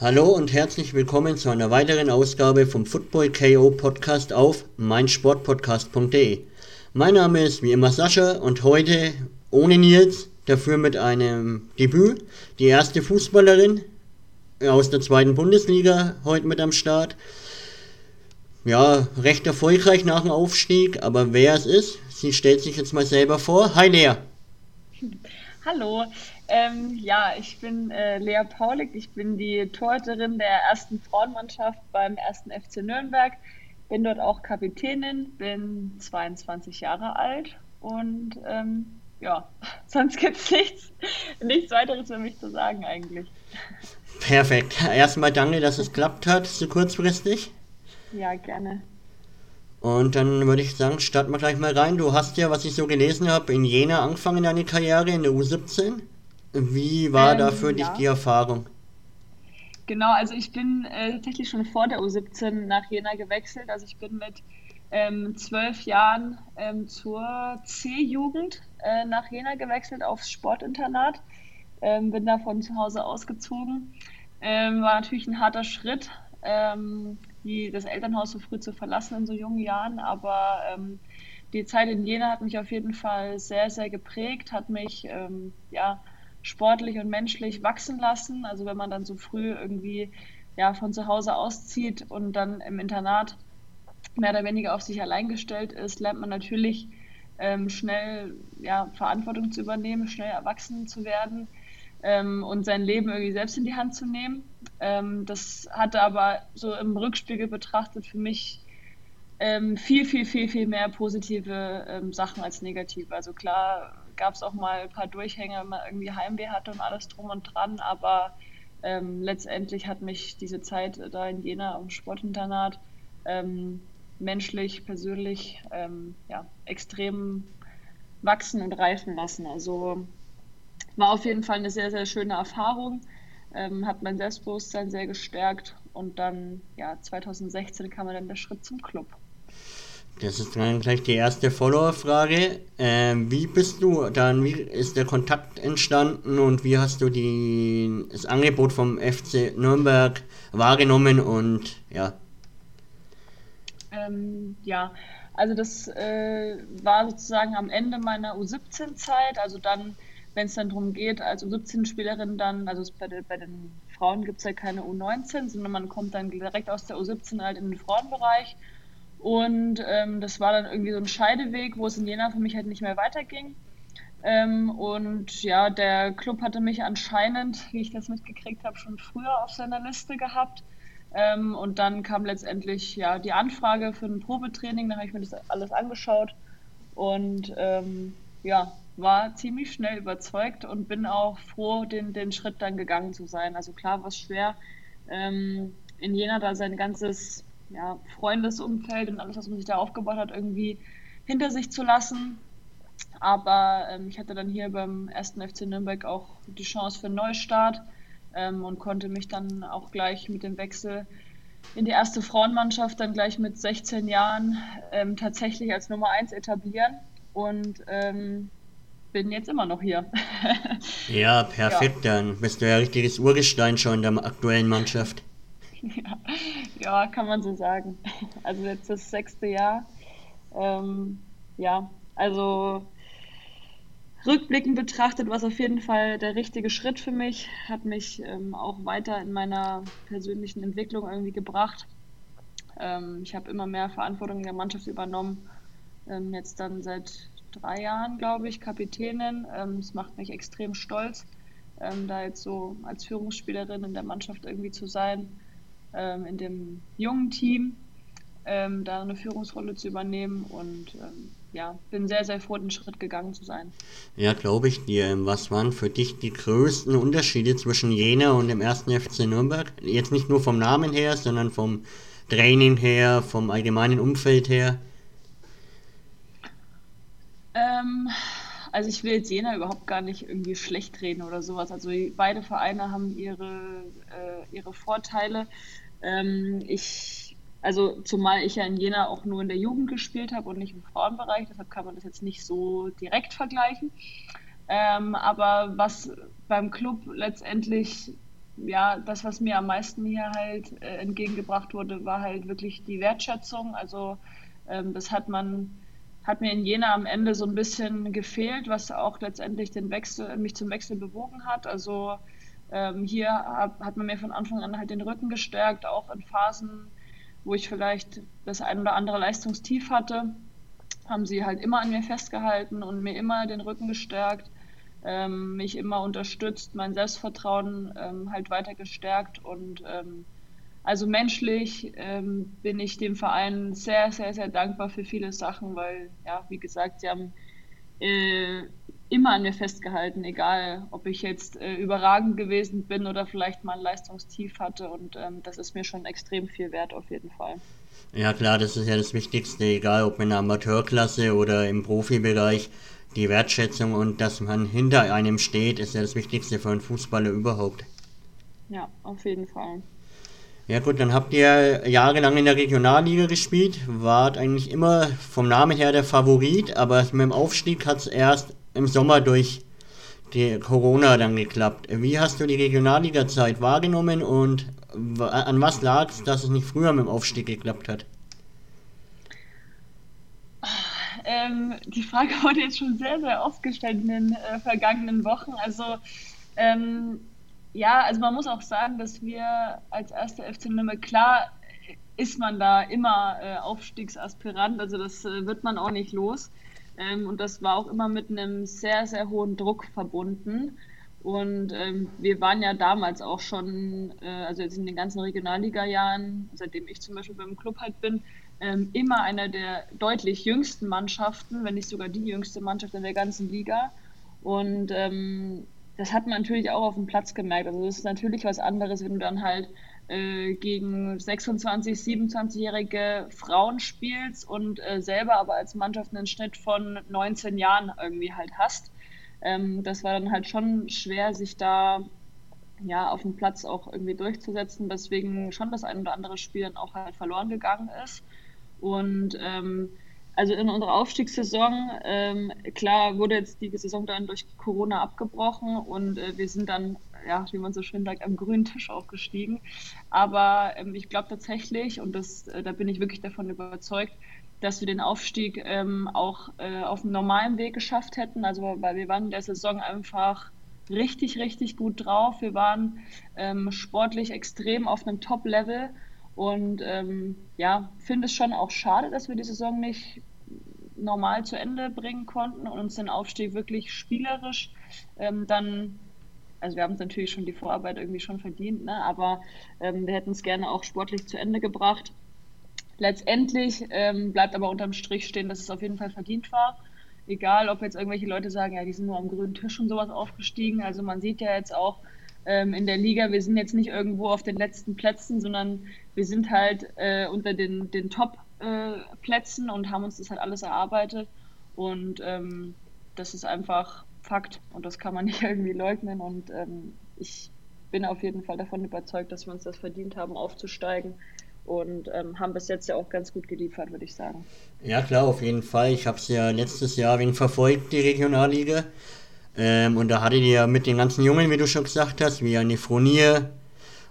Hallo und herzlich willkommen zu einer weiteren Ausgabe vom Football KO Podcast auf meinsportpodcast.de. Mein Name ist wie immer Sascha und heute ohne Nils, dafür mit einem Debüt, die erste Fußballerin aus der zweiten Bundesliga heute mit am Start. Ja, recht erfolgreich nach dem Aufstieg, aber wer es ist, sie stellt sich jetzt mal selber vor. Hi Lea. Hallo, ähm, ja, ich bin äh, Lea Paulik, ich bin die Torhüterin der ersten Frauenmannschaft beim ersten FC Nürnberg, bin dort auch Kapitänin, bin 22 Jahre alt und ähm, ja, sonst gibt es nichts, nichts weiteres für mich zu sagen eigentlich. Perfekt. Erstmal danke, dass es klappt hat, so kurzfristig. Ja, gerne. Und dann würde ich sagen, starten wir gleich mal rein. Du hast ja, was ich so gelesen habe, in Jena angefangen deine Karriere in der U17. Wie war ähm, da für dich die Erfahrung? Genau, also ich bin äh, tatsächlich schon vor der U17 nach Jena gewechselt. Also ich bin mit ähm, zwölf Jahren ähm, zur C-Jugend äh, nach Jena gewechselt aufs Sportinternat. Ähm, bin da von zu Hause ausgezogen. Ähm, war natürlich ein harter Schritt, ähm, die, das Elternhaus so früh zu verlassen in so jungen Jahren, aber ähm, die Zeit in Jena hat mich auf jeden Fall sehr, sehr geprägt, hat mich ja, sportlich und menschlich wachsen lassen. Also wenn man dann so früh irgendwie ja, von zu Hause auszieht und dann im Internat mehr oder weniger auf sich allein gestellt ist, lernt man natürlich ähm, schnell ja, Verantwortung zu übernehmen, schnell erwachsen zu werden ähm, und sein Leben irgendwie selbst in die Hand zu nehmen. Ähm, das hatte aber so im Rückspiegel betrachtet für mich ähm, viel, viel, viel, viel mehr positive ähm, Sachen als negative. Also klar gab es auch mal ein paar Durchhänge, wenn man irgendwie Heimweh hatte und alles drum und dran, aber ähm, letztendlich hat mich diese Zeit da in Jena am Sportinternat ähm, menschlich, persönlich ähm, ja, extrem wachsen und reifen lassen. Also war auf jeden Fall eine sehr, sehr schöne Erfahrung, ähm, hat mein Selbstbewusstsein sehr gestärkt und dann, ja, 2016 kam dann der Schritt zum Club. Das ist dann gleich die erste Follower-Frage. Ähm, wie bist du dann, wie ist der Kontakt entstanden und wie hast du die, das Angebot vom FC Nürnberg wahrgenommen und ja? Ähm, ja, also das äh, war sozusagen am Ende meiner U17-Zeit, also dann, wenn es dann darum geht, als U17-Spielerin dann, also bei, bei den Frauen gibt es ja keine U19, sondern man kommt dann direkt aus der U17 halt in den Frauenbereich und ähm, das war dann irgendwie so ein Scheideweg, wo es in Jena für mich halt nicht mehr weiterging. Ähm, und ja, der Club hatte mich anscheinend, wie ich das mitgekriegt habe, schon früher auf seiner Liste gehabt. Ähm, und dann kam letztendlich ja die Anfrage für ein Probetraining. Da habe ich mir das alles angeschaut und ähm, ja, war ziemlich schnell überzeugt und bin auch froh, den, den Schritt dann gegangen zu sein. Also klar war es schwer, ähm, in Jena da sein ganzes ja, Freundesumfeld und alles, was man sich da aufgebaut hat, irgendwie hinter sich zu lassen. Aber ähm, ich hatte dann hier beim ersten FC Nürnberg auch die Chance für einen Neustart ähm, und konnte mich dann auch gleich mit dem Wechsel in die erste Frauenmannschaft dann gleich mit 16 Jahren ähm, tatsächlich als Nummer 1 etablieren und ähm, bin jetzt immer noch hier. ja, perfekt, ja. dann bist du ja richtiges Urgestein schon in der aktuellen Mannschaft. Ja, kann man so sagen. Also jetzt das sechste Jahr. Ähm, ja, also rückblickend betrachtet war es auf jeden Fall der richtige Schritt für mich, hat mich ähm, auch weiter in meiner persönlichen Entwicklung irgendwie gebracht. Ähm, ich habe immer mehr Verantwortung in der Mannschaft übernommen, ähm, jetzt dann seit drei Jahren, glaube ich, Kapitänin. Ähm, es macht mich extrem stolz, ähm, da jetzt so als Führungsspielerin in der Mannschaft irgendwie zu sein ähm, in dem jungen Team ähm, da eine Führungsrolle zu übernehmen und ähm, ja, bin sehr, sehr froh, den Schritt gegangen zu sein. Ja, glaube ich dir. Was waren für dich die größten Unterschiede zwischen Jena und dem ersten FC Nürnberg? Jetzt nicht nur vom Namen her, sondern vom Training her, vom allgemeinen Umfeld her? Ähm, also ich will jetzt Jena überhaupt gar nicht irgendwie schlecht reden oder sowas. Also beide Vereine haben ihre, äh, ihre Vorteile. Ähm, ich, also zumal ich ja in Jena auch nur in der Jugend gespielt habe und nicht im Frauenbereich, deshalb kann man das jetzt nicht so direkt vergleichen. Ähm, aber was beim Club letztendlich ja, das, was mir am meisten hier halt äh, entgegengebracht wurde, war halt wirklich die Wertschätzung. Also ähm, das hat man, hat mir in Jena am Ende so ein bisschen gefehlt, was auch letztendlich den Wechsel, mich zum Wechsel bewogen hat. Also ähm, hier hab, hat man mir von Anfang an halt den Rücken gestärkt, auch in Phasen, wo ich vielleicht das ein oder andere Leistungstief hatte, haben sie halt immer an mir festgehalten und mir immer den Rücken gestärkt ähm, mich immer unterstützt, mein Selbstvertrauen ähm, halt weiter gestärkt und ähm, also menschlich ähm, bin ich dem Verein sehr, sehr, sehr dankbar für viele Sachen, weil, ja, wie gesagt, sie haben äh, immer an mir festgehalten, egal ob ich jetzt äh, überragend gewesen bin oder vielleicht mal ein Leistungstief hatte. Und ähm, das ist mir schon extrem viel wert auf jeden Fall. Ja klar, das ist ja das Wichtigste, egal ob in der Amateurklasse oder im Profibereich die Wertschätzung und dass man hinter einem steht, ist ja das Wichtigste für einen Fußballer überhaupt. Ja, auf jeden Fall. Ja gut, dann habt ihr jahrelang in der Regionalliga gespielt, wart eigentlich immer vom Namen her der Favorit, aber mit dem Aufstieg hat es erst im Sommer durch die Corona dann geklappt. Wie hast du die Regionalliga-Zeit wahrgenommen und an was lag es, dass es nicht früher mit dem Aufstieg geklappt hat? Ähm, die Frage wurde jetzt schon sehr, sehr oft gestellt in den äh, vergangenen Wochen. Also ähm, ja, also man muss auch sagen, dass wir als erste FC Nürnberg, klar ist man da immer äh, Aufstiegsaspirant, also das äh, wird man auch nicht los. Ähm, und das war auch immer mit einem sehr, sehr hohen Druck verbunden. Und ähm, wir waren ja damals auch schon, äh, also jetzt in den ganzen Regionalliga-Jahren, seitdem ich zum Beispiel beim Club halt bin, ähm, immer einer der deutlich jüngsten Mannschaften, wenn nicht sogar die jüngste Mannschaft in der ganzen Liga. Und ähm, das hat man natürlich auch auf dem Platz gemerkt. Also das ist natürlich was anderes, wenn du dann halt äh, gegen 26, 27-jährige Frauen spielst und äh, selber aber als Mannschaft einen Schnitt von 19 Jahren irgendwie halt hast. Ähm, das war dann halt schon schwer, sich da ja auf dem Platz auch irgendwie durchzusetzen, weswegen schon das ein oder andere Spiel dann auch halt verloren gegangen ist. Und ähm, also in unserer Aufstiegssaison, ähm, klar wurde jetzt die Saison dann durch Corona abgebrochen und äh, wir sind dann, ja, wie man so schön sagt, am grünen Tisch aufgestiegen. Aber ähm, ich glaube tatsächlich, und das, äh, da bin ich wirklich davon überzeugt, dass wir den Aufstieg ähm, auch äh, auf einem normalen Weg geschafft hätten. Also weil wir waren in der Saison einfach richtig, richtig gut drauf. Wir waren ähm, sportlich extrem auf einem Top-Level und ähm, ja, finde es schon auch schade, dass wir die Saison nicht normal zu Ende bringen konnten und uns den Aufstieg wirklich spielerisch ähm, dann, also wir haben es natürlich schon die Vorarbeit irgendwie schon verdient, ne? aber ähm, wir hätten es gerne auch sportlich zu Ende gebracht. Letztendlich ähm, bleibt aber unterm Strich stehen, dass es auf jeden Fall verdient war. Egal, ob jetzt irgendwelche Leute sagen, ja, die sind nur am grünen Tisch und sowas aufgestiegen. Also man sieht ja jetzt auch, ähm, in der Liga. Wir sind jetzt nicht irgendwo auf den letzten Plätzen, sondern wir sind halt äh, unter den, den Top-Plätzen äh, und haben uns das halt alles erarbeitet. Und ähm, das ist einfach Fakt und das kann man nicht irgendwie leugnen. Und ähm, ich bin auf jeden Fall davon überzeugt, dass wir uns das verdient haben, aufzusteigen und ähm, haben bis jetzt ja auch ganz gut geliefert, würde ich sagen. Ja, klar, auf jeden Fall. Ich habe es ja letztes Jahr wegen verfolgt, die Regionalliga. Ähm, und da hattet ihr ja mit den ganzen Jungen, wie du schon gesagt hast, wie eine Fronier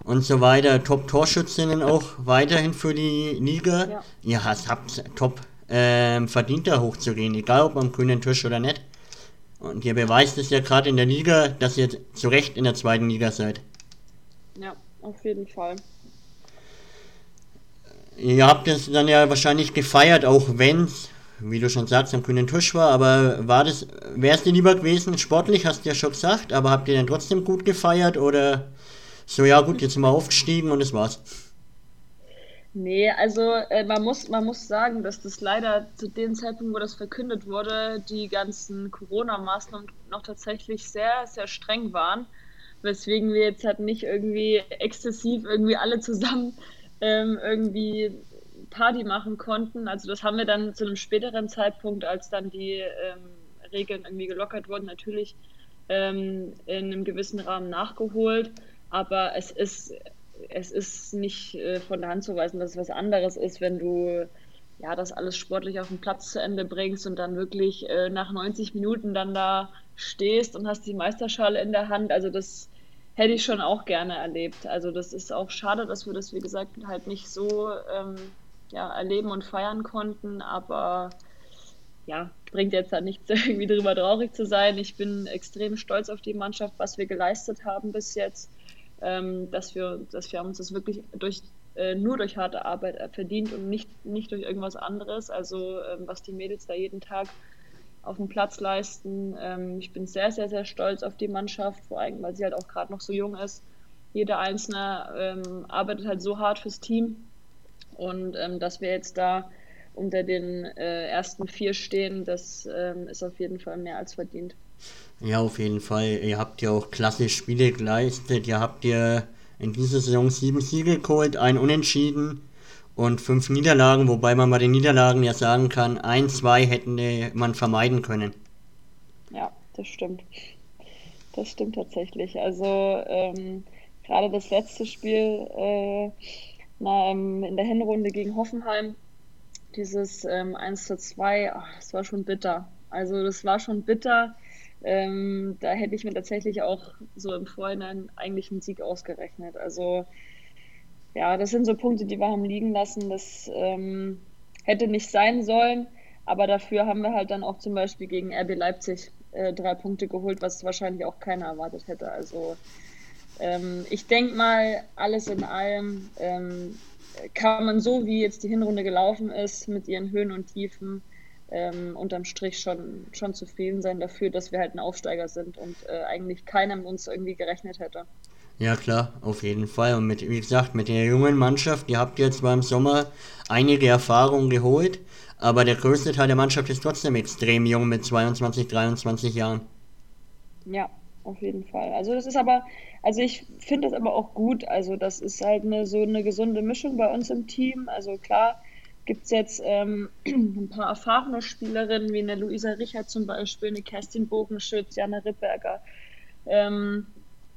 und so weiter, Top-Torschützinnen auch weiterhin für die Liga. Ja. Ihr habt top ähm, verdient, da hochzugehen, egal ob am grünen Tisch oder nicht. Und ihr beweist es ja gerade in der Liga, dass ihr zu Recht in der zweiten Liga seid. Ja, auf jeden Fall. Ihr habt es dann ja wahrscheinlich gefeiert, auch wenn es wie du schon sagst, am grünen Tisch war, aber war das, wäre es dir lieber gewesen, sportlich hast du ja schon gesagt, aber habt ihr dann trotzdem gut gefeiert oder so, ja gut, jetzt sind wir aufgestiegen und das war's? Nee, also äh, man, muss, man muss sagen, dass das leider zu dem Zeitpunkt, wo das verkündet wurde, die ganzen Corona-Maßnahmen noch tatsächlich sehr, sehr streng waren, weswegen wir jetzt halt nicht irgendwie exzessiv irgendwie alle zusammen ähm, irgendwie Party machen konnten. Also das haben wir dann zu einem späteren Zeitpunkt, als dann die ähm, Regeln irgendwie gelockert wurden, natürlich ähm, in einem gewissen Rahmen nachgeholt. Aber es ist, es ist nicht äh, von der Hand zu weisen, dass es was anderes ist, wenn du ja das alles sportlich auf den Platz zu Ende bringst und dann wirklich äh, nach 90 Minuten dann da stehst und hast die Meisterschale in der Hand. Also das hätte ich schon auch gerne erlebt. Also das ist auch schade, dass wir das, wie gesagt, halt nicht so ähm, ja, erleben und feiern konnten, aber ja, bringt jetzt halt nichts, irgendwie darüber traurig zu sein. Ich bin extrem stolz auf die Mannschaft, was wir geleistet haben bis jetzt, ähm, dass, wir, dass wir uns das wirklich durch, äh, nur durch harte Arbeit verdient und nicht, nicht durch irgendwas anderes. Also ähm, was die Mädels da jeden Tag auf dem Platz leisten. Ähm, ich bin sehr, sehr, sehr stolz auf die Mannschaft, vor allem, weil sie halt auch gerade noch so jung ist. Jeder Einzelne ähm, arbeitet halt so hart fürs Team. Und ähm, dass wir jetzt da unter den äh, ersten vier stehen, das ähm, ist auf jeden Fall mehr als verdient. Ja, auf jeden Fall. Ihr habt ja auch klasse Spiele geleistet. Ihr habt ja in dieser Saison sieben Siege geholt, ein Unentschieden und fünf Niederlagen, wobei man bei den Niederlagen ja sagen kann, ein, zwei hätten man vermeiden können. Ja, das stimmt. Das stimmt tatsächlich. Also ähm, gerade das letzte Spiel äh, na, ähm, in der Hinrunde gegen Hoffenheim, dieses ähm, 1 zu 2, ach, das war schon bitter. Also das war schon bitter. Ähm, da hätte ich mir tatsächlich auch so im Vorhinein eigentlich einen Sieg ausgerechnet. Also ja, das sind so Punkte, die wir haben liegen lassen. Das ähm, hätte nicht sein sollen, aber dafür haben wir halt dann auch zum Beispiel gegen RB Leipzig äh, drei Punkte geholt, was wahrscheinlich auch keiner erwartet hätte. Also ähm, ich denke mal, alles in allem ähm, kann man so, wie jetzt die Hinrunde gelaufen ist, mit ihren Höhen und Tiefen, ähm, unterm Strich schon, schon zufrieden sein dafür, dass wir halt ein Aufsteiger sind und äh, eigentlich keiner mit uns irgendwie gerechnet hätte. Ja klar, auf jeden Fall. Und mit, wie gesagt, mit der jungen Mannschaft, ihr habt jetzt beim Sommer einige Erfahrungen geholt, aber der größte Teil der Mannschaft ist trotzdem extrem jung mit 22, 23 Jahren. Ja, auf jeden Fall. Also das ist aber, also ich finde das aber auch gut. Also das ist halt eine, so eine gesunde Mischung bei uns im Team. Also klar gibt es jetzt ähm, ein paar erfahrene Spielerinnen, wie eine Luisa Richard zum Beispiel, eine Kerstin Bogenschütz, Jana Rippberger. Ähm,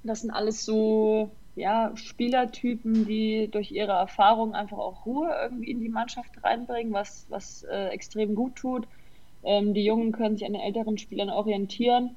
das sind alles so ja, Spielertypen, die durch ihre Erfahrung einfach auch Ruhe irgendwie in die Mannschaft reinbringen, was, was äh, extrem gut tut. Ähm, die Jungen können sich an den älteren Spielern orientieren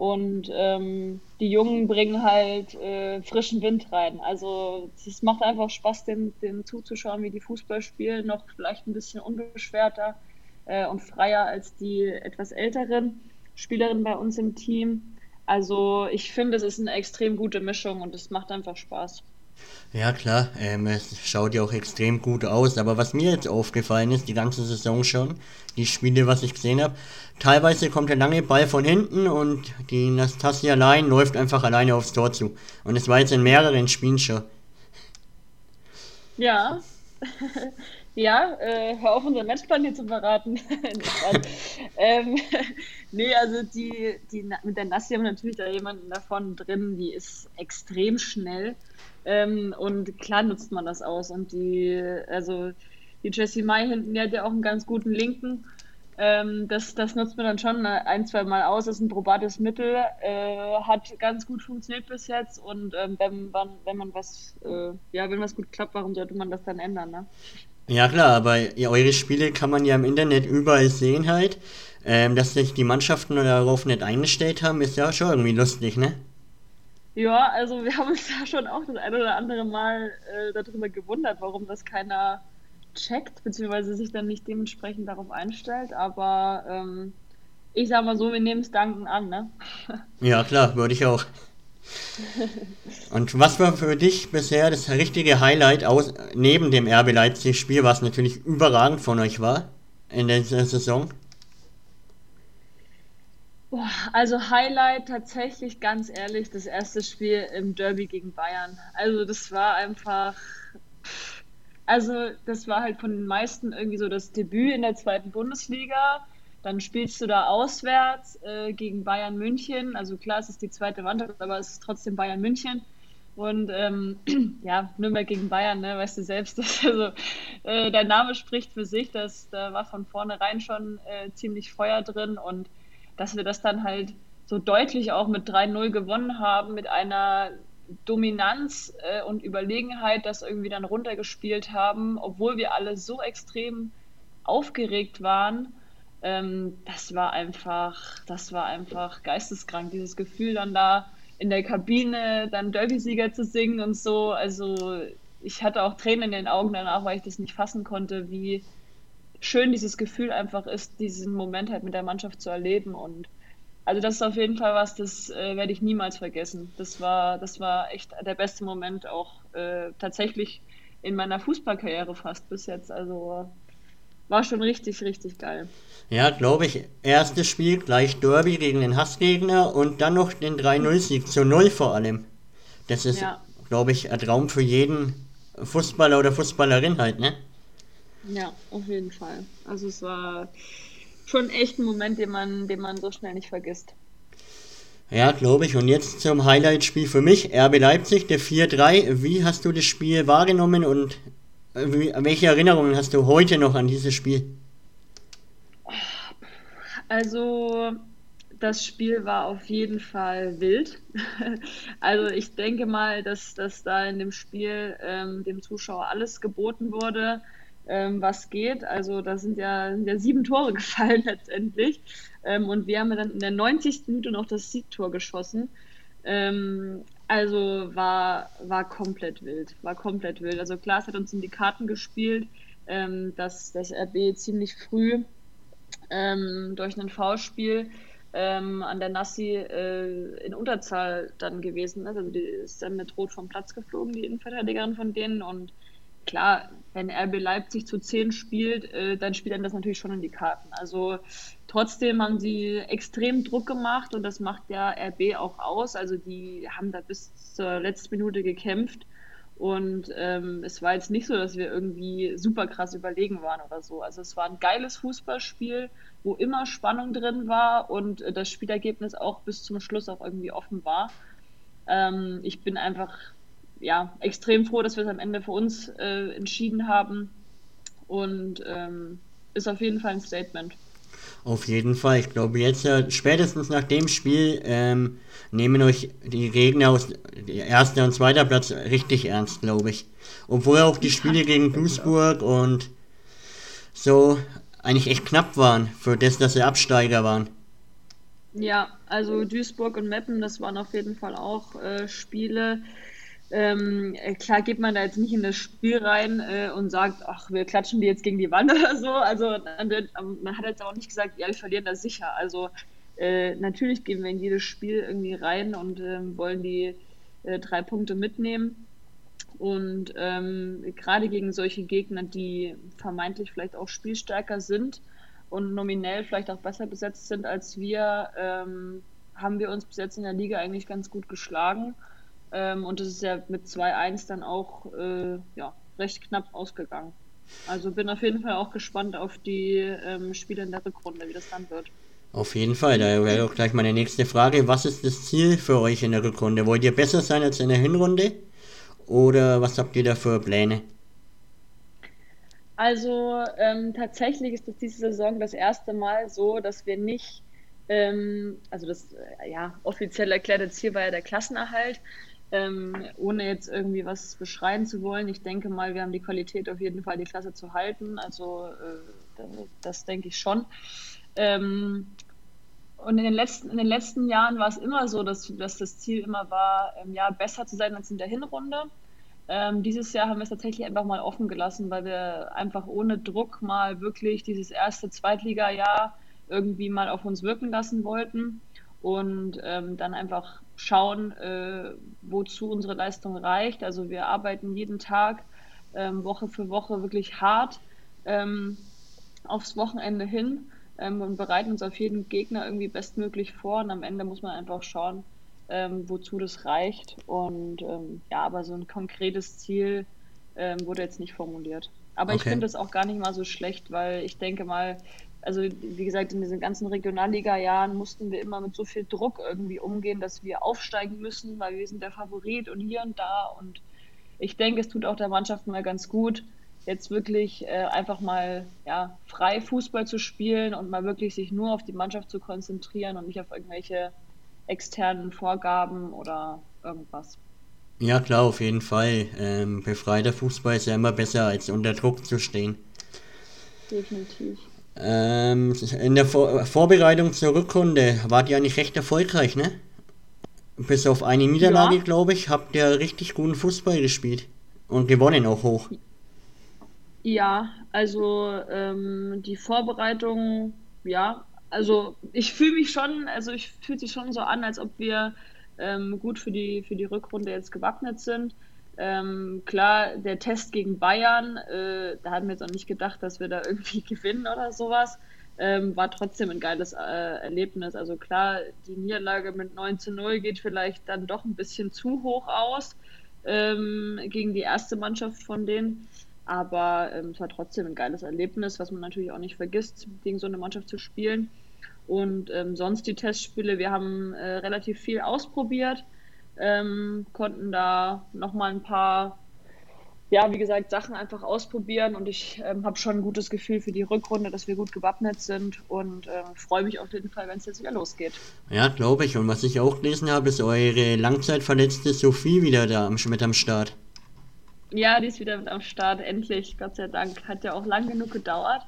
und ähm, die Jungen bringen halt äh, frischen Wind rein. Also es macht einfach Spaß, den, den zuzuschauen, wie die Fußball spielen, noch vielleicht ein bisschen unbeschwerter äh, und freier als die etwas älteren Spielerinnen bei uns im Team. Also ich finde, es ist eine extrem gute Mischung und es macht einfach Spaß. Ja klar, ähm, es schaut ja auch extrem gut aus, aber was mir jetzt aufgefallen ist, die ganze Saison schon, die Spiele, was ich gesehen habe, teilweise kommt der lange Ball von hinten und die Nastasia allein läuft einfach alleine aufs Tor zu. Und es war jetzt in mehreren Spielen schon. Ja, Ja, äh, hör auf, unseren Matchplan hier zu verraten. ähm, nee, also die, die mit der Nassi haben natürlich da jemanden davon drin, die ist extrem schnell. Ähm, und klar nutzt man das aus. Und die, also die Jessie Mai hinten, die hat ja auch einen ganz guten Linken. Ähm, das, das nutzt man dann schon ein, zwei Mal aus. Das ist ein probates Mittel, äh, hat ganz gut funktioniert bis jetzt. Und ähm, wenn, man, wenn man was, äh, ja, wenn was gut klappt, warum sollte man das dann ändern, ne? Ja klar, aber eure Spiele kann man ja im Internet überall sehen halt. Ähm, dass sich die Mannschaften darauf nicht eingestellt haben, ist ja schon irgendwie lustig, ne? Ja, also wir haben uns ja schon auch das ein oder andere Mal äh, darüber gewundert, warum das keiner checkt, beziehungsweise sich dann nicht dementsprechend darauf einstellt. Aber ähm, ich sag mal so, wir nehmen es danken an, ne? Ja, klar, würde ich auch. Und was war für dich bisher das richtige Highlight aus, neben dem RB Leipzig-Spiel, was natürlich überragend von euch war in der Saison? Also Highlight tatsächlich ganz ehrlich das erste Spiel im Derby gegen Bayern. Also das war einfach, also das war halt von den meisten irgendwie so das Debüt in der zweiten Bundesliga dann spielst du da auswärts äh, gegen Bayern München. Also klar, es ist die zweite Mannschaft, aber es ist trotzdem Bayern München. Und ähm, ja, Nürnberg gegen Bayern, ne, weißt du selbst, dass, also, äh, der Name spricht für sich, dass da war von vornherein schon äh, ziemlich Feuer drin und dass wir das dann halt so deutlich auch mit 3-0 gewonnen haben, mit einer Dominanz äh, und Überlegenheit das irgendwie dann runtergespielt haben, obwohl wir alle so extrem aufgeregt waren ähm, das war einfach, das war einfach geisteskrank, dieses Gefühl dann da in der Kabine dann Derby-Sieger zu singen und so. Also ich hatte auch Tränen in den Augen danach, weil ich das nicht fassen konnte, wie schön dieses Gefühl einfach ist, diesen Moment halt mit der Mannschaft zu erleben. Und also das ist auf jeden Fall was, das äh, werde ich niemals vergessen. Das war, das war echt der beste Moment auch äh, tatsächlich in meiner Fußballkarriere fast bis jetzt. Also war schon richtig, richtig geil. Ja, glaube ich, erstes Spiel gleich Derby gegen den Hassgegner und dann noch den 3-0-Sieg zu Null vor allem. Das ist, ja. glaube ich, ein Traum für jeden Fußballer oder Fußballerin halt, ne? Ja, auf jeden Fall. Also es war schon echt ein Moment, den man, den man so schnell nicht vergisst. Ja, glaube ich. Und jetzt zum Highlight-Spiel für mich. RB Leipzig, der 4-3. Wie hast du das Spiel wahrgenommen und welche Erinnerungen hast du heute noch an dieses Spiel? Also, das Spiel war auf jeden Fall wild. also, ich denke mal, dass, dass da in dem Spiel ähm, dem Zuschauer alles geboten wurde, ähm, was geht. Also, da sind ja, sind ja sieben Tore gefallen letztendlich. Ähm, und wir haben dann in der 90. Minute noch das Siegtor geschossen. Ähm, also war, war komplett wild, war komplett wild. Also Klaas hat uns in die Karten gespielt, ähm, dass das RB ziemlich früh ähm, durch ein V-Spiel ähm, an der Nassi äh, in Unterzahl dann gewesen ist. Also die ist dann mit Rot vom Platz geflogen, die Innenverteidigerin von denen. Und klar, wenn RB Leipzig zu 10 spielt, äh, dann spielt dann das natürlich schon in die Karten. Also trotzdem haben sie extrem Druck gemacht und das macht ja RB auch aus. Also die haben da bis zur letzten Minute gekämpft. Und ähm, es war jetzt nicht so, dass wir irgendwie super krass überlegen waren oder so. Also es war ein geiles Fußballspiel, wo immer Spannung drin war und äh, das Spielergebnis auch bis zum Schluss auch irgendwie offen war. Ähm, ich bin einfach ja, extrem froh, dass wir es am Ende für uns äh, entschieden haben. Und ähm, ist auf jeden Fall ein Statement. Auf jeden Fall. Ich glaube, jetzt äh, spätestens nach dem Spiel ähm, nehmen euch die Gegner aus erster und zweiter Platz richtig ernst, glaube ich. Obwohl auch die Spiele gegen Duisburg und so eigentlich echt knapp waren, für das, dass sie Absteiger waren. Ja, also Duisburg und Meppen, das waren auf jeden Fall auch äh, Spiele, ähm, äh, klar geht man da jetzt nicht in das Spiel rein äh, und sagt, ach, wir klatschen die jetzt gegen die Wand oder so. Also man hat jetzt auch nicht gesagt, ja, wir verlieren das sicher. Also äh, natürlich gehen wir in jedes Spiel irgendwie rein und ähm, wollen die äh, drei Punkte mitnehmen. Und ähm, gerade gegen solche Gegner, die vermeintlich vielleicht auch spielstärker sind und nominell vielleicht auch besser besetzt sind als wir, ähm, haben wir uns bis jetzt in der Liga eigentlich ganz gut geschlagen. Ähm, und es ist ja mit 2-1 dann auch äh, ja, recht knapp ausgegangen. Also bin auf jeden Fall auch gespannt auf die ähm, Spiele in der Rückrunde, wie das dann wird. Auf jeden Fall, da wäre auch gleich meine nächste Frage. Was ist das Ziel für euch in der Rückrunde? Wollt ihr besser sein als in der Hinrunde? Oder was habt ihr da für Pläne? Also ähm, tatsächlich ist es diese Saison das erste Mal so, dass wir nicht, ähm, also das äh, ja, offiziell erklärte Ziel war ja der Klassenerhalt, ähm, ohne jetzt irgendwie was beschreien zu wollen, ich denke mal, wir haben die Qualität auf jeden Fall, die Klasse zu halten. Also äh, das, denke ich schon. Ähm, und in den, letzten, in den letzten Jahren war es immer so, dass, dass das Ziel immer war, ähm, ja, besser zu sein als in der Hinrunde. Ähm, dieses Jahr haben wir es tatsächlich einfach mal offen gelassen, weil wir einfach ohne Druck mal wirklich dieses erste Zweitliga-Jahr irgendwie mal auf uns wirken lassen wollten und ähm, dann einfach schauen, äh, wozu unsere Leistung reicht. Also wir arbeiten jeden Tag, ähm, Woche für Woche wirklich hart ähm, aufs Wochenende hin ähm, und bereiten uns auf jeden Gegner irgendwie bestmöglich vor. Und am Ende muss man einfach schauen, ähm, wozu das reicht. Und ähm, ja, aber so ein konkretes Ziel wurde jetzt nicht formuliert. Aber okay. ich finde das auch gar nicht mal so schlecht, weil ich denke mal, also wie gesagt, in diesen ganzen Regionalliga-Jahren mussten wir immer mit so viel Druck irgendwie umgehen, dass wir aufsteigen müssen, weil wir sind der Favorit und hier und da. Und ich denke, es tut auch der Mannschaft mal ganz gut, jetzt wirklich äh, einfach mal ja, frei Fußball zu spielen und mal wirklich sich nur auf die Mannschaft zu konzentrieren und nicht auf irgendwelche externen Vorgaben oder irgendwas. Ja, klar, auf jeden Fall. Ähm, befreiter Fußball ist ja immer besser, als unter Druck zu stehen. Definitiv. Ähm, in der Vor Vorbereitung zur Rückrunde wart ihr eigentlich recht erfolgreich, ne? bis auf eine Niederlage, ja. glaube ich, habt ihr richtig guten Fußball gespielt und gewonnen auch hoch. Ja, also ähm, die Vorbereitung, ja, also ich fühle mich schon, also ich fühle sich schon so an, als ob wir ähm, gut für die, für die Rückrunde jetzt gewappnet sind. Ähm, klar, der Test gegen Bayern, äh, da hatten wir jetzt auch nicht gedacht, dass wir da irgendwie gewinnen oder sowas. Ähm, war trotzdem ein geiles äh, Erlebnis. Also klar, die Niederlage mit 9 zu 0 geht vielleicht dann doch ein bisschen zu hoch aus ähm, gegen die erste Mannschaft von denen. Aber ähm, es war trotzdem ein geiles Erlebnis, was man natürlich auch nicht vergisst, gegen so eine Mannschaft zu spielen. Und ähm, sonst die Testspiele, wir haben äh, relativ viel ausprobiert, ähm, konnten da nochmal ein paar ja, wie gesagt, Sachen einfach ausprobieren und ich ähm, habe schon ein gutes Gefühl für die Rückrunde, dass wir gut gewappnet sind und äh, freue mich auf jeden Fall, wenn es jetzt wieder losgeht. Ja, glaube ich. Und was ich auch gelesen habe, ist eure langzeitverletzte Sophie wieder da mit am Start. Ja, die ist wieder mit am Start, endlich, Gott sei Dank. Hat ja auch lang genug gedauert.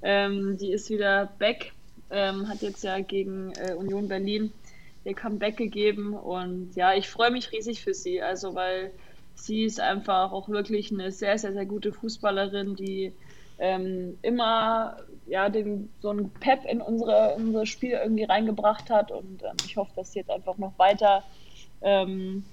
Ähm, die ist wieder back, ähm, hat jetzt ja gegen äh, Union Berlin ihr Comeback gegeben und ja, ich freue mich riesig für sie, also weil sie ist einfach auch wirklich eine sehr, sehr, sehr gute Fußballerin, die ähm, immer ja, den, so ein Pep in unsere, in unser Spiel irgendwie reingebracht hat. Und ähm, ich hoffe, dass sie jetzt einfach noch weiter ähm,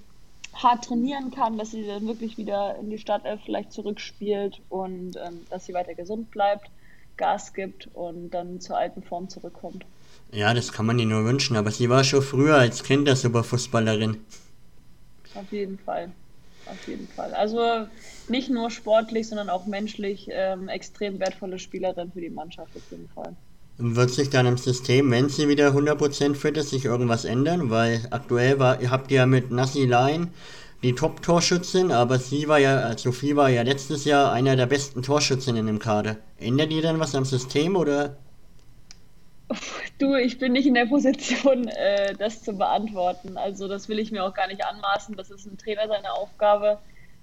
hart trainieren kann, dass sie dann wirklich wieder in die Startelf vielleicht zurückspielt und ähm, dass sie weiter gesund bleibt, Gas gibt und dann zur alten Form zurückkommt. Ja, das kann man ihr nur wünschen, aber sie war schon früher als Kind der Superfußballerin. Auf jeden Fall auf jeden Fall. Also nicht nur sportlich, sondern auch menschlich ähm, extrem wertvolle Spielerin für die Mannschaft auf jeden Fall. Wird sich dann im System, wenn sie wieder 100% fit ist, sich irgendwas ändern? Weil aktuell war, habt ihr ja mit Nassi Line die Top-Torschützin, aber sie war ja, Sophie war ja letztes Jahr einer der besten Torschützinnen im Kader. Ändert ihr dann was am System oder Du, ich bin nicht in der Position, äh, das zu beantworten. Also das will ich mir auch gar nicht anmaßen. Das ist ein Trainer seine Aufgabe.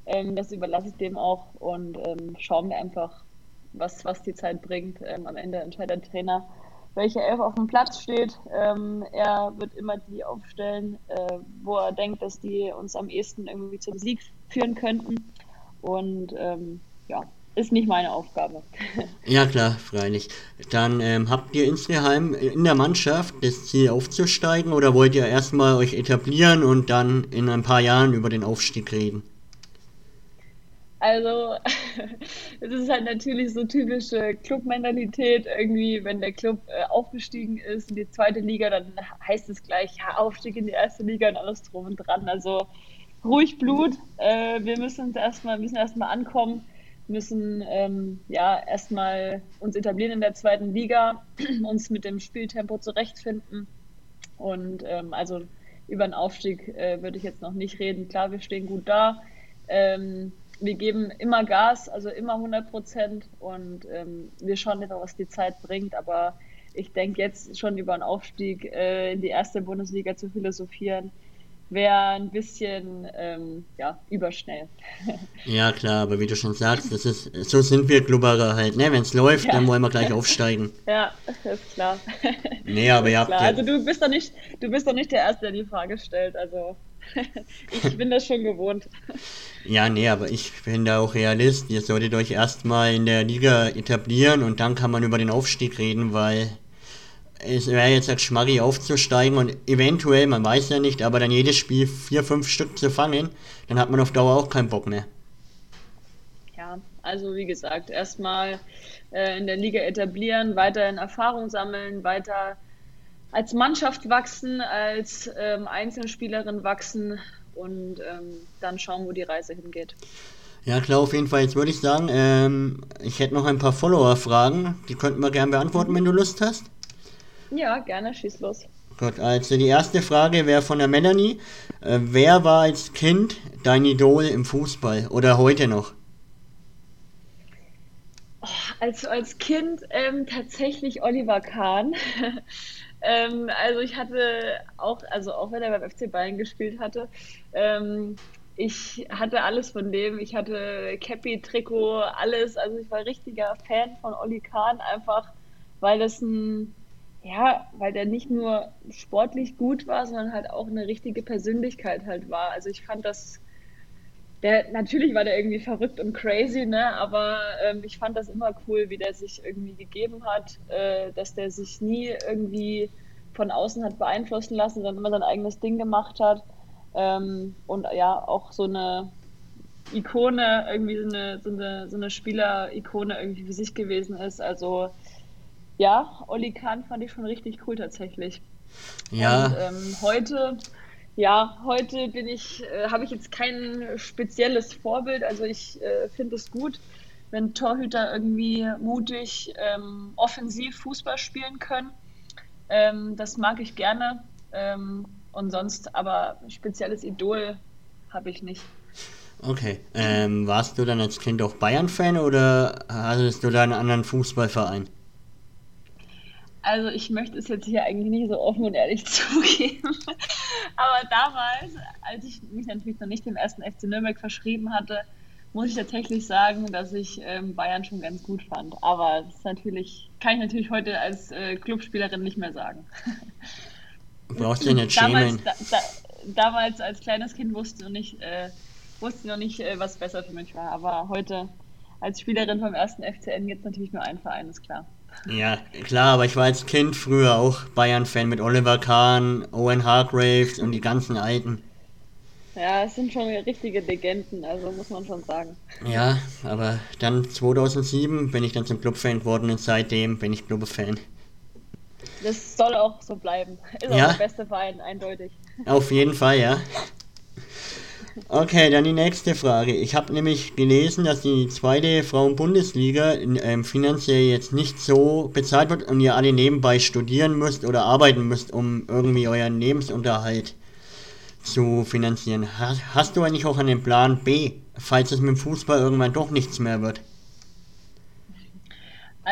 Ähm, das überlasse ich dem auch und ähm, schauen wir einfach, was, was die Zeit bringt. Ähm, am Ende entscheidet der Trainer, welche Elf auf dem Platz steht. Ähm, er wird immer die aufstellen, äh, wo er denkt, dass die uns am ehesten irgendwie zum Sieg führen könnten. Und ähm, ja, ist nicht meine Aufgabe. ja, klar, freilich. Dann ähm, habt ihr insgeheim in der Mannschaft das Ziel aufzusteigen oder wollt ihr erstmal euch etablieren und dann in ein paar Jahren über den Aufstieg reden? Also, es ist halt natürlich so typische Clubmentalität. Irgendwie, wenn der Club äh, aufgestiegen ist in die zweite Liga, dann heißt es gleich, ja, Aufstieg in die erste Liga und alles drum und dran. Also, ruhig Blut. Äh, wir müssen uns erstmal, müssen erstmal ankommen müssen ähm, ja erstmal uns etablieren in der zweiten Liga, uns mit dem Spieltempo zurechtfinden. Und ähm, also über einen Aufstieg äh, würde ich jetzt noch nicht reden. Klar, wir stehen gut da. Ähm, wir geben immer Gas, also immer 100 Prozent. Und ähm, wir schauen einfach, was die Zeit bringt. Aber ich denke jetzt schon über einen Aufstieg äh, in die erste Bundesliga zu philosophieren, wäre ein bisschen ähm, ja, überschnell. Ja, klar, aber wie du schon sagst, das ist, so sind wir Glubberer halt, ne? Wenn es läuft, ja. dann wollen wir gleich aufsteigen. Ja, ist klar. Nee, aber ihr habt ja... Also du bist doch nicht, du bist doch nicht der Erste, der die Frage stellt, also ich bin das schon gewohnt. Ja, nee, aber ich bin da auch Realist. Ihr solltet euch erstmal in der Liga etablieren und dann kann man über den Aufstieg reden, weil es wäre jetzt als Schmarri aufzusteigen und eventuell, man weiß ja nicht, aber dann jedes Spiel vier, fünf Stück zu fangen, dann hat man auf Dauer auch keinen Bock mehr. Ja, also wie gesagt, erstmal äh, in der Liga etablieren, weiter in Erfahrung sammeln, weiter als Mannschaft wachsen, als ähm, Einzelspielerin wachsen und ähm, dann schauen, wo die Reise hingeht. Ja, klar, auf jeden Fall. Jetzt würde ich sagen, ähm, ich hätte noch ein paar Follower-Fragen. Die könnten wir gerne beantworten, wenn du Lust hast. Ja, gerne, schieß los. Gut, also die erste Frage wäre von der Melanie. Äh, wer war als Kind dein Idol im Fußball oder heute noch? Oh, also als Kind ähm, tatsächlich Oliver Kahn. ähm, also ich hatte auch, also auch wenn er beim FC Bayern gespielt hatte, ähm, ich hatte alles von dem. Ich hatte Cappy, Trikot, alles. Also ich war richtiger Fan von Oli Kahn, einfach weil das ein ja, weil der nicht nur sportlich gut war, sondern halt auch eine richtige Persönlichkeit halt war. Also ich fand das, der, natürlich war der irgendwie verrückt und crazy, ne, aber ähm, ich fand das immer cool, wie der sich irgendwie gegeben hat, äh, dass der sich nie irgendwie von außen hat beeinflussen lassen, sondern immer sein eigenes Ding gemacht hat. Ähm, und ja, auch so eine Ikone, irgendwie so eine, so eine, so eine Spieler-Ikone irgendwie für sich gewesen ist. Also ja, Olli Kahn fand ich schon richtig cool tatsächlich. Ja. Und, ähm, heute, ja, heute bin ich, äh, habe ich jetzt kein spezielles Vorbild. Also ich äh, finde es gut, wenn Torhüter irgendwie mutig, ähm, offensiv Fußball spielen können. Ähm, das mag ich gerne. Ähm, und sonst aber spezielles Idol habe ich nicht. Okay. Ähm, warst du dann als Kind auch Bayern-Fan oder hattest du da einen anderen Fußballverein? Also ich möchte es jetzt hier eigentlich nicht so offen und ehrlich zugeben. Aber damals, als ich mich natürlich noch nicht dem ersten FC Nürnberg verschrieben hatte, muss ich tatsächlich sagen, dass ich ähm, Bayern schon ganz gut fand. Aber das ist natürlich, kann ich natürlich heute als äh, Clubspielerin nicht mehr sagen. Du brauchst dich nicht schämen. Damals, da, da, damals als kleines Kind wusste ich noch nicht, äh, wusste noch nicht äh, was besser für mich war. Aber heute als Spielerin vom ersten FCN gibt es natürlich nur einen Verein, ist klar. Ja, klar, aber ich war als Kind früher auch Bayern-Fan mit Oliver Kahn, Owen Hargraves und die ganzen Alten. Ja, es sind schon richtige Legenden, also muss man schon sagen. Ja, aber dann 2007 bin ich dann zum Clubfan geworden und seitdem bin ich Clubfan. Das soll auch so bleiben. Ist ja? auch der beste Verein, eindeutig. Auf jeden Fall, ja. Okay, dann die nächste Frage. Ich habe nämlich gelesen, dass die zweite Frauen-Bundesliga ähm, finanziell jetzt nicht so bezahlt wird und ihr alle nebenbei studieren müsst oder arbeiten müsst, um irgendwie euren Lebensunterhalt zu finanzieren. Hast, hast du eigentlich auch einen Plan B, falls es mit dem Fußball irgendwann doch nichts mehr wird?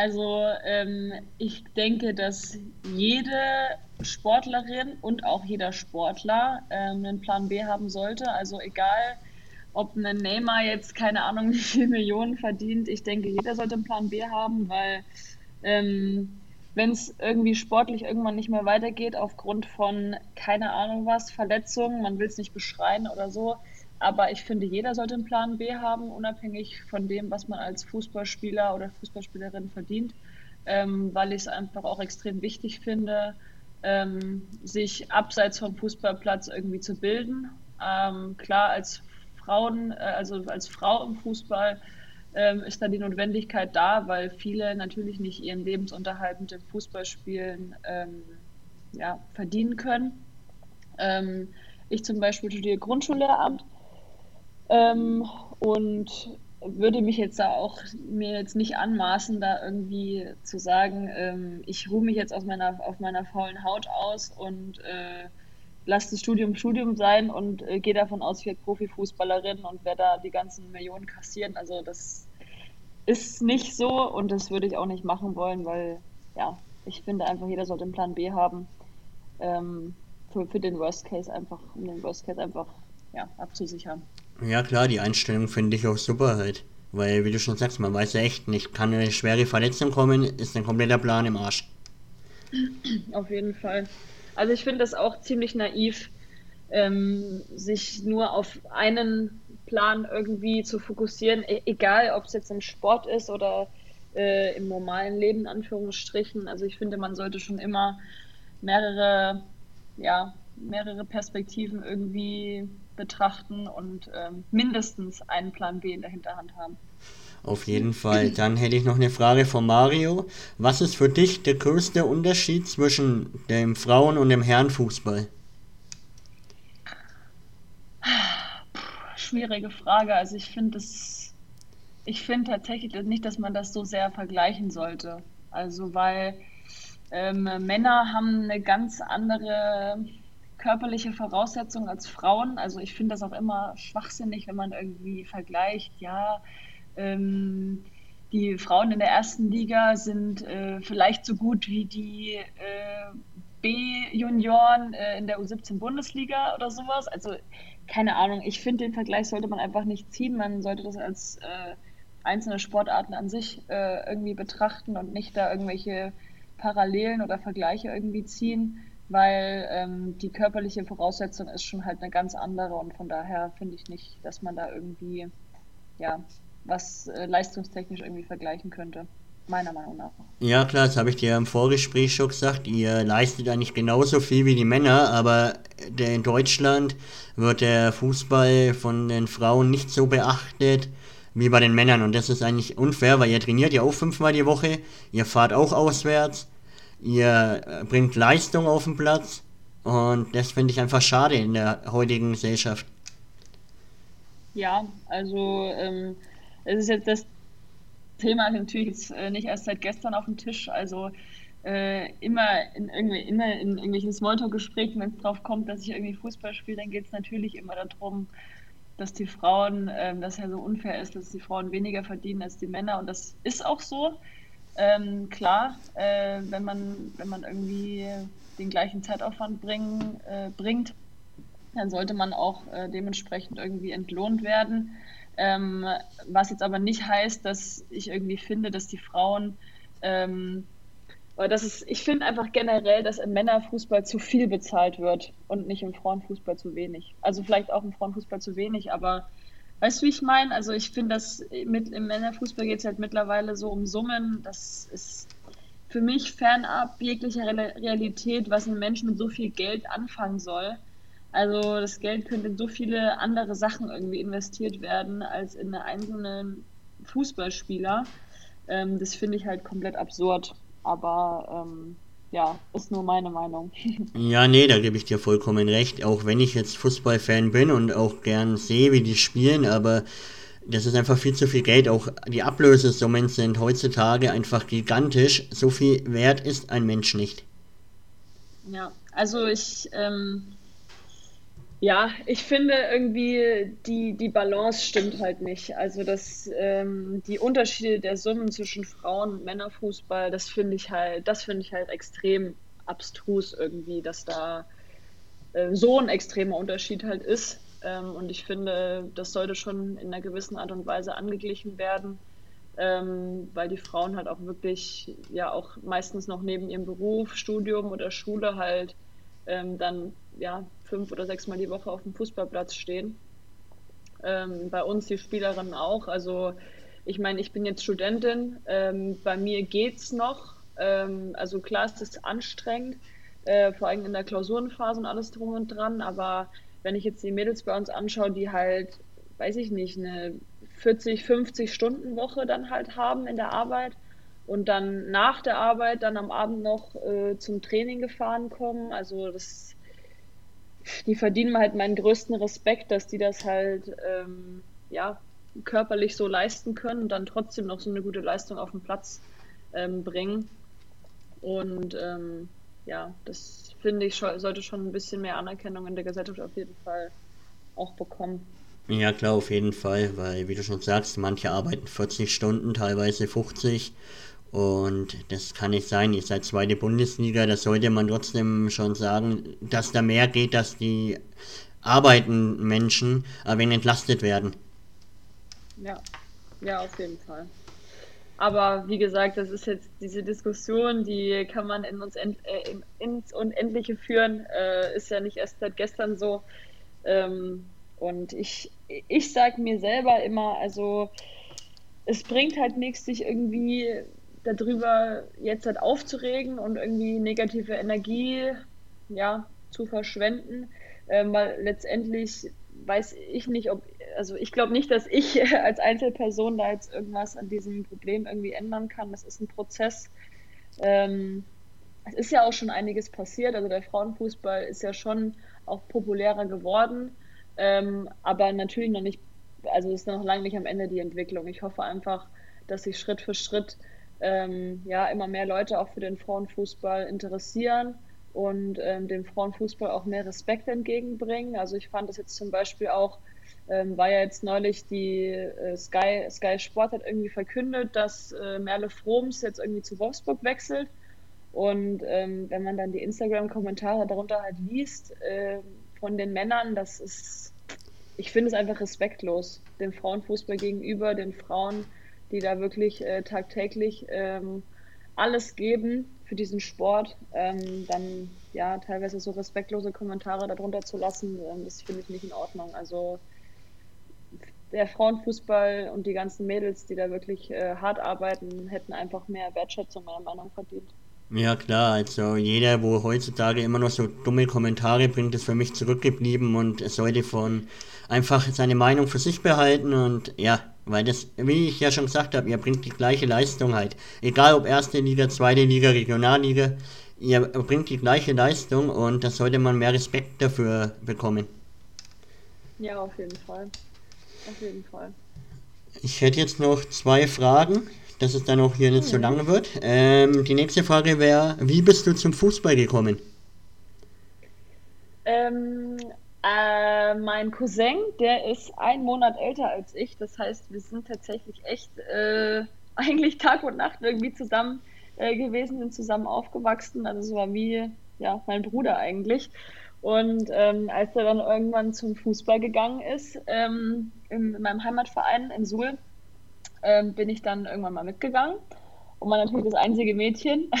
Also ähm, ich denke, dass jede Sportlerin und auch jeder Sportler ähm, einen Plan B haben sollte. Also egal, ob ein Neymar jetzt keine Ahnung wie viele Millionen verdient. Ich denke, jeder sollte einen Plan B haben, weil ähm, wenn es irgendwie sportlich irgendwann nicht mehr weitergeht aufgrund von keine Ahnung was, Verletzungen, man will es nicht beschreien oder so, aber ich finde, jeder sollte einen Plan B haben, unabhängig von dem, was man als Fußballspieler oder Fußballspielerin verdient, ähm, weil ich es einfach auch extrem wichtig finde, ähm, sich abseits vom Fußballplatz irgendwie zu bilden. Ähm, klar, als Frauen, äh, also als Frau im Fußball ähm, ist da die Notwendigkeit da, weil viele natürlich nicht ihren Lebensunterhalt mit dem Fußballspielen ähm, ja, verdienen können. Ähm, ich zum Beispiel studiere Grundschullehramt ähm, und würde mich jetzt da auch mir jetzt nicht anmaßen, da irgendwie zu sagen, ähm, ich ruhe mich jetzt aus meiner, auf meiner faulen Haut aus und äh, lasse das Studium Studium sein und äh, gehe davon aus, ich werde Profifußballerin und werde da die ganzen Millionen kassieren. Also das ist nicht so und das würde ich auch nicht machen wollen, weil ja, ich finde einfach, jeder sollte einen Plan B haben. Ähm, für, für den Worst Case einfach, um den Worst Case einfach ja, abzusichern. Ja klar, die Einstellung finde ich auch super halt. Weil, wie du schon sagst, man weiß ja echt nicht, kann eine schwere Verletzung kommen, ist ein kompletter Plan im Arsch. Auf jeden Fall. Also ich finde das auch ziemlich naiv, ähm, sich nur auf einen Plan irgendwie zu fokussieren, e egal ob es jetzt im Sport ist oder äh, im normalen Leben, Anführungsstrichen. Also ich finde, man sollte schon immer mehrere, ja, mehrere Perspektiven irgendwie betrachten und ähm, mindestens einen Plan B in der Hinterhand haben. Auf jeden Fall. Dann hätte ich noch eine Frage von Mario. Was ist für dich der größte Unterschied zwischen dem Frauen- und dem Herrenfußball? Schwierige Frage. Also ich finde es, ich finde tatsächlich nicht, dass man das so sehr vergleichen sollte. Also weil ähm, Männer haben eine ganz andere körperliche Voraussetzungen als Frauen. Also ich finde das auch immer schwachsinnig, wenn man irgendwie vergleicht, ja, ähm, die Frauen in der ersten Liga sind äh, vielleicht so gut wie die äh, B-Junioren äh, in der U17-Bundesliga oder sowas. Also keine Ahnung, ich finde, den Vergleich sollte man einfach nicht ziehen. Man sollte das als äh, einzelne Sportarten an sich äh, irgendwie betrachten und nicht da irgendwelche Parallelen oder Vergleiche irgendwie ziehen, weil ähm, die körperliche Voraussetzung ist schon halt eine ganz andere und von daher finde ich nicht, dass man da irgendwie ja was äh, leistungstechnisch irgendwie vergleichen könnte meiner Meinung nach. Ja, klar, das habe ich dir im Vorgespräch schon gesagt. Ihr leistet eigentlich genauso viel wie die Männer, aber in Deutschland wird der Fußball von den Frauen nicht so beachtet wie bei den Männern. Und das ist eigentlich unfair, weil ihr trainiert ja auch fünfmal die Woche, ihr fahrt auch auswärts, ihr äh, bringt Leistung auf den Platz. Und das finde ich einfach schade in der heutigen Gesellschaft. Ja, also ähm, es ist jetzt das Thema natürlich jetzt äh, nicht erst seit gestern auf dem Tisch. Also äh, immer in irgendwie immer in irgendwelchen Smalltalk-Gesprächen, wenn es drauf kommt, dass ich irgendwie Fußball spiele, dann geht es natürlich immer darum, dass die Frauen, äh, dass ja so unfair ist, dass die Frauen weniger verdienen als die Männer. Und das ist auch so. Ähm, klar, äh, wenn man wenn man irgendwie den gleichen Zeitaufwand bringen, äh, bringt, dann sollte man auch äh, dementsprechend irgendwie entlohnt werden. Ähm, was jetzt aber nicht heißt, dass ich irgendwie finde, dass die Frauen, ähm, oder das ist, ich finde einfach generell, dass im Männerfußball zu viel bezahlt wird und nicht im Frauenfußball zu wenig. Also vielleicht auch im Frauenfußball zu wenig, aber weißt du, wie ich meine? Also ich finde, dass mit, im Männerfußball geht es halt mittlerweile so um Summen, das ist für mich fernab jeglicher Realität, was ein Mensch mit so viel Geld anfangen soll. Also das Geld könnte in so viele andere Sachen irgendwie investiert werden als in einen einzelnen Fußballspieler. Ähm, das finde ich halt komplett absurd. Aber ähm, ja, ist nur meine Meinung. ja, nee, da gebe ich dir vollkommen recht. Auch wenn ich jetzt Fußballfan bin und auch gern sehe, wie die spielen, aber das ist einfach viel zu viel Geld. Auch die Ablösesummen sind heutzutage einfach gigantisch. So viel wert ist ein Mensch nicht. Ja, also ich ähm, ja, ich finde irgendwie, die, die Balance stimmt halt nicht. Also das, ähm, die Unterschiede der Summen zwischen Frauen- und Männerfußball, das finde ich halt, das finde ich halt extrem abstrus irgendwie, dass da äh, so ein extremer Unterschied halt ist. Ähm, und ich finde, das sollte schon in einer gewissen Art und Weise angeglichen werden, ähm, weil die Frauen halt auch wirklich, ja auch meistens noch neben ihrem Beruf, Studium oder Schule halt ähm, dann ja, fünf oder sechs Mal die Woche auf dem Fußballplatz stehen. Ähm, bei uns die Spielerinnen auch. Also ich meine, ich bin jetzt Studentin, ähm, bei mir geht's noch. Ähm, also klar ist es anstrengend, äh, vor allem in der Klausurenphase und alles drum und dran, aber wenn ich jetzt die Mädels bei uns anschaue, die halt, weiß ich nicht, eine 40, 50 Stunden Woche dann halt haben in der Arbeit und dann nach der Arbeit dann am Abend noch äh, zum Training gefahren kommen. Also das die verdienen halt meinen größten Respekt, dass die das halt ähm, ja, körperlich so leisten können und dann trotzdem noch so eine gute Leistung auf den Platz ähm, bringen. Und ähm, ja, das finde ich sollte schon ein bisschen mehr Anerkennung in der Gesellschaft auf jeden Fall auch bekommen. Ja, klar, auf jeden Fall, weil, wie du schon sagst, manche arbeiten 40 Stunden, teilweise 50 und das kann nicht sein. Ihr seid zweite Bundesliga, da sollte man trotzdem schon sagen, dass da mehr geht, dass die arbeitenden Menschen ein wenig entlastet werden. Ja, ja, auf jeden Fall. Aber wie gesagt, das ist jetzt diese Diskussion, die kann man in uns end, äh, ins Unendliche führen. Äh, ist ja nicht erst seit gestern so. Ähm, und ich, ich sage mir selber immer, also es bringt halt nichts, sich irgendwie darüber jetzt halt aufzuregen und irgendwie negative Energie ja, zu verschwenden, ähm, weil letztendlich weiß ich nicht, ob, also ich glaube nicht, dass ich als Einzelperson da jetzt irgendwas an diesem Problem irgendwie ändern kann. Das ist ein Prozess. Ähm, es ist ja auch schon einiges passiert. Also der Frauenfußball ist ja schon auch populärer geworden, ähm, aber natürlich noch nicht, also ist noch lange nicht am Ende die Entwicklung. Ich hoffe einfach, dass sich Schritt für Schritt ähm, ja, immer mehr Leute auch für den Frauenfußball interessieren und ähm, dem Frauenfußball auch mehr Respekt entgegenbringen. Also ich fand das jetzt zum Beispiel auch, ähm, war ja jetzt neulich die äh, Sky, Sky Sport hat irgendwie verkündet, dass äh, Merle Froms jetzt irgendwie zu Wolfsburg wechselt. Und ähm, wenn man dann die Instagram-Kommentare darunter halt liest äh, von den Männern, das ist, ich finde es einfach respektlos dem Frauenfußball gegenüber, den Frauen die da wirklich äh, tagtäglich ähm, alles geben für diesen Sport, ähm, dann ja teilweise so respektlose Kommentare darunter zu lassen, ähm, das finde ich nicht in Ordnung. Also der Frauenfußball und die ganzen Mädels, die da wirklich äh, hart arbeiten, hätten einfach mehr Wertschätzung meiner Meinung nach verdient. Ja klar, also jeder, wo heutzutage immer noch so dumme Kommentare bringt, ist für mich zurückgeblieben und sollte von einfach seine Meinung für sich behalten und ja, weil das, wie ich ja schon gesagt habe, ihr bringt die gleiche Leistung halt. Egal ob erste Liga, zweite Liga, Regionalliga, ihr bringt die gleiche Leistung und da sollte man mehr Respekt dafür bekommen. Ja, auf jeden Fall. Auf jeden Fall. Ich hätte jetzt noch zwei Fragen dass es dann auch hier nicht so mhm. lange wird. Ähm, die nächste Frage wäre, wie bist du zum Fußball gekommen? Ähm, äh, mein Cousin, der ist ein Monat älter als ich. Das heißt, wir sind tatsächlich echt äh, eigentlich Tag und Nacht irgendwie zusammen äh, gewesen, sind zusammen aufgewachsen. Also es war wie ja, mein Bruder eigentlich. Und ähm, als er dann irgendwann zum Fußball gegangen ist, ähm, in, in meinem Heimatverein in Suhl, ähm, bin ich dann irgendwann mal mitgegangen und war natürlich das einzige Mädchen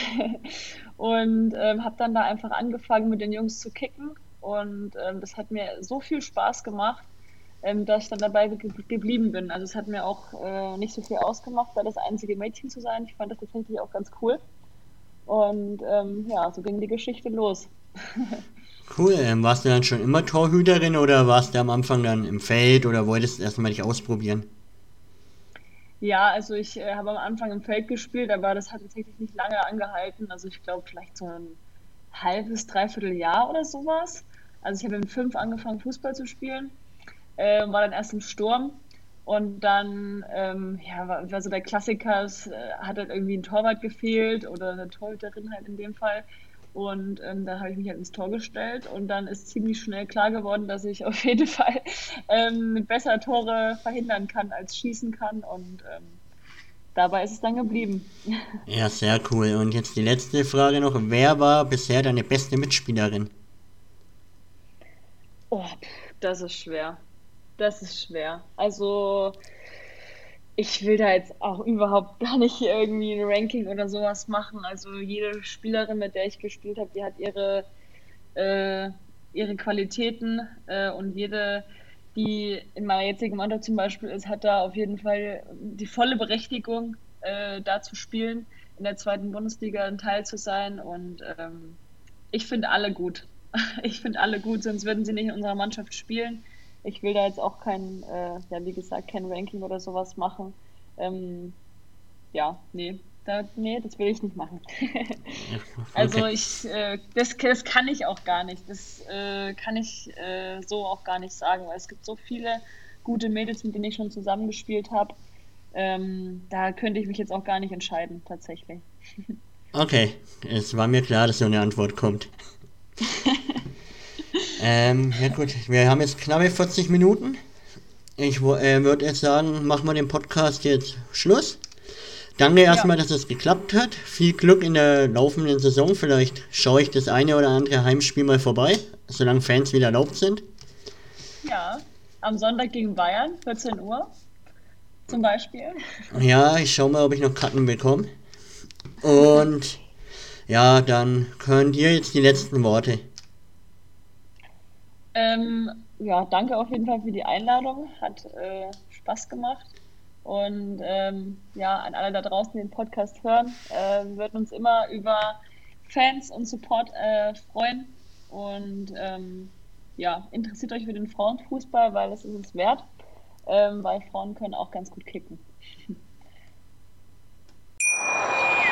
und ähm, habe dann da einfach angefangen mit den Jungs zu kicken und ähm, das hat mir so viel Spaß gemacht, ähm, dass ich dann dabei ge geblieben bin. Also es hat mir auch äh, nicht so viel ausgemacht, da das einzige Mädchen zu sein. Ich fand das tatsächlich auch ganz cool und ähm, ja, so ging die Geschichte los. Cool. Ähm, warst du dann schon immer Torhüterin oder warst du am Anfang dann im Feld oder wolltest du erstmal dich ausprobieren? Ja, also ich äh, habe am Anfang im Feld gespielt, aber das hat tatsächlich nicht lange angehalten. Also ich glaube vielleicht so ein halbes, dreiviertel Jahr oder sowas. Also ich habe mit fünf angefangen, Fußball zu spielen, äh, war dann erst im Sturm und dann ähm, ja, war, war, so der Klassiker, es äh, hat halt irgendwie ein Torwart gefehlt oder eine Torhüterin halt in dem Fall. Und ähm, da habe ich mich halt ins Tor gestellt und dann ist ziemlich schnell klar geworden, dass ich auf jeden Fall ähm, besser Tore verhindern kann als schießen kann und ähm, dabei ist es dann geblieben. Ja, sehr cool. Und jetzt die letzte Frage noch. Wer war bisher deine beste Mitspielerin? Oh, das ist schwer. Das ist schwer. Also ich will da jetzt auch überhaupt gar nicht irgendwie ein Ranking oder sowas machen. Also jede Spielerin, mit der ich gespielt habe, die hat ihre, äh, ihre Qualitäten äh, und jede, die in meiner jetzigen Mannschaft zum Beispiel ist, hat da auf jeden Fall die volle Berechtigung, äh, da zu spielen, in der zweiten Bundesliga ein Teil zu sein. Und ähm, ich finde alle gut. Ich finde alle gut, sonst würden sie nicht in unserer Mannschaft spielen ich will da jetzt auch kein, äh, ja, wie gesagt, kein Ranking oder sowas machen. Ähm, ja, nee, da, nee, das will ich nicht machen. Also ich, äh, das, das kann ich auch gar nicht. Das äh, kann ich äh, so auch gar nicht sagen, weil es gibt so viele gute Mädels, mit denen ich schon zusammengespielt habe. Ähm, da könnte ich mich jetzt auch gar nicht entscheiden, tatsächlich. Okay, es war mir klar, dass so eine Antwort kommt. Ähm, ja gut, wir haben jetzt knappe 40 Minuten. Ich äh, würde jetzt sagen, machen wir den Podcast jetzt Schluss. Danke erstmal, ja. dass es geklappt hat. Viel Glück in der laufenden Saison. Vielleicht schaue ich das eine oder andere Heimspiel mal vorbei, solange Fans wieder erlaubt sind. Ja, am Sonntag gegen Bayern, 14 Uhr zum Beispiel. Ja, ich schaue mal, ob ich noch Karten bekomme. Und ja, dann könnt ihr jetzt die letzten Worte. Ähm, ja, danke auf jeden Fall für die Einladung. Hat äh, Spaß gemacht. Und ähm, ja, an alle da draußen, die den Podcast hören, äh, wir würden uns immer über Fans und Support äh, freuen. Und ähm, ja, interessiert euch für den Frauenfußball, weil das ist es wert. Ähm, weil Frauen können auch ganz gut kicken.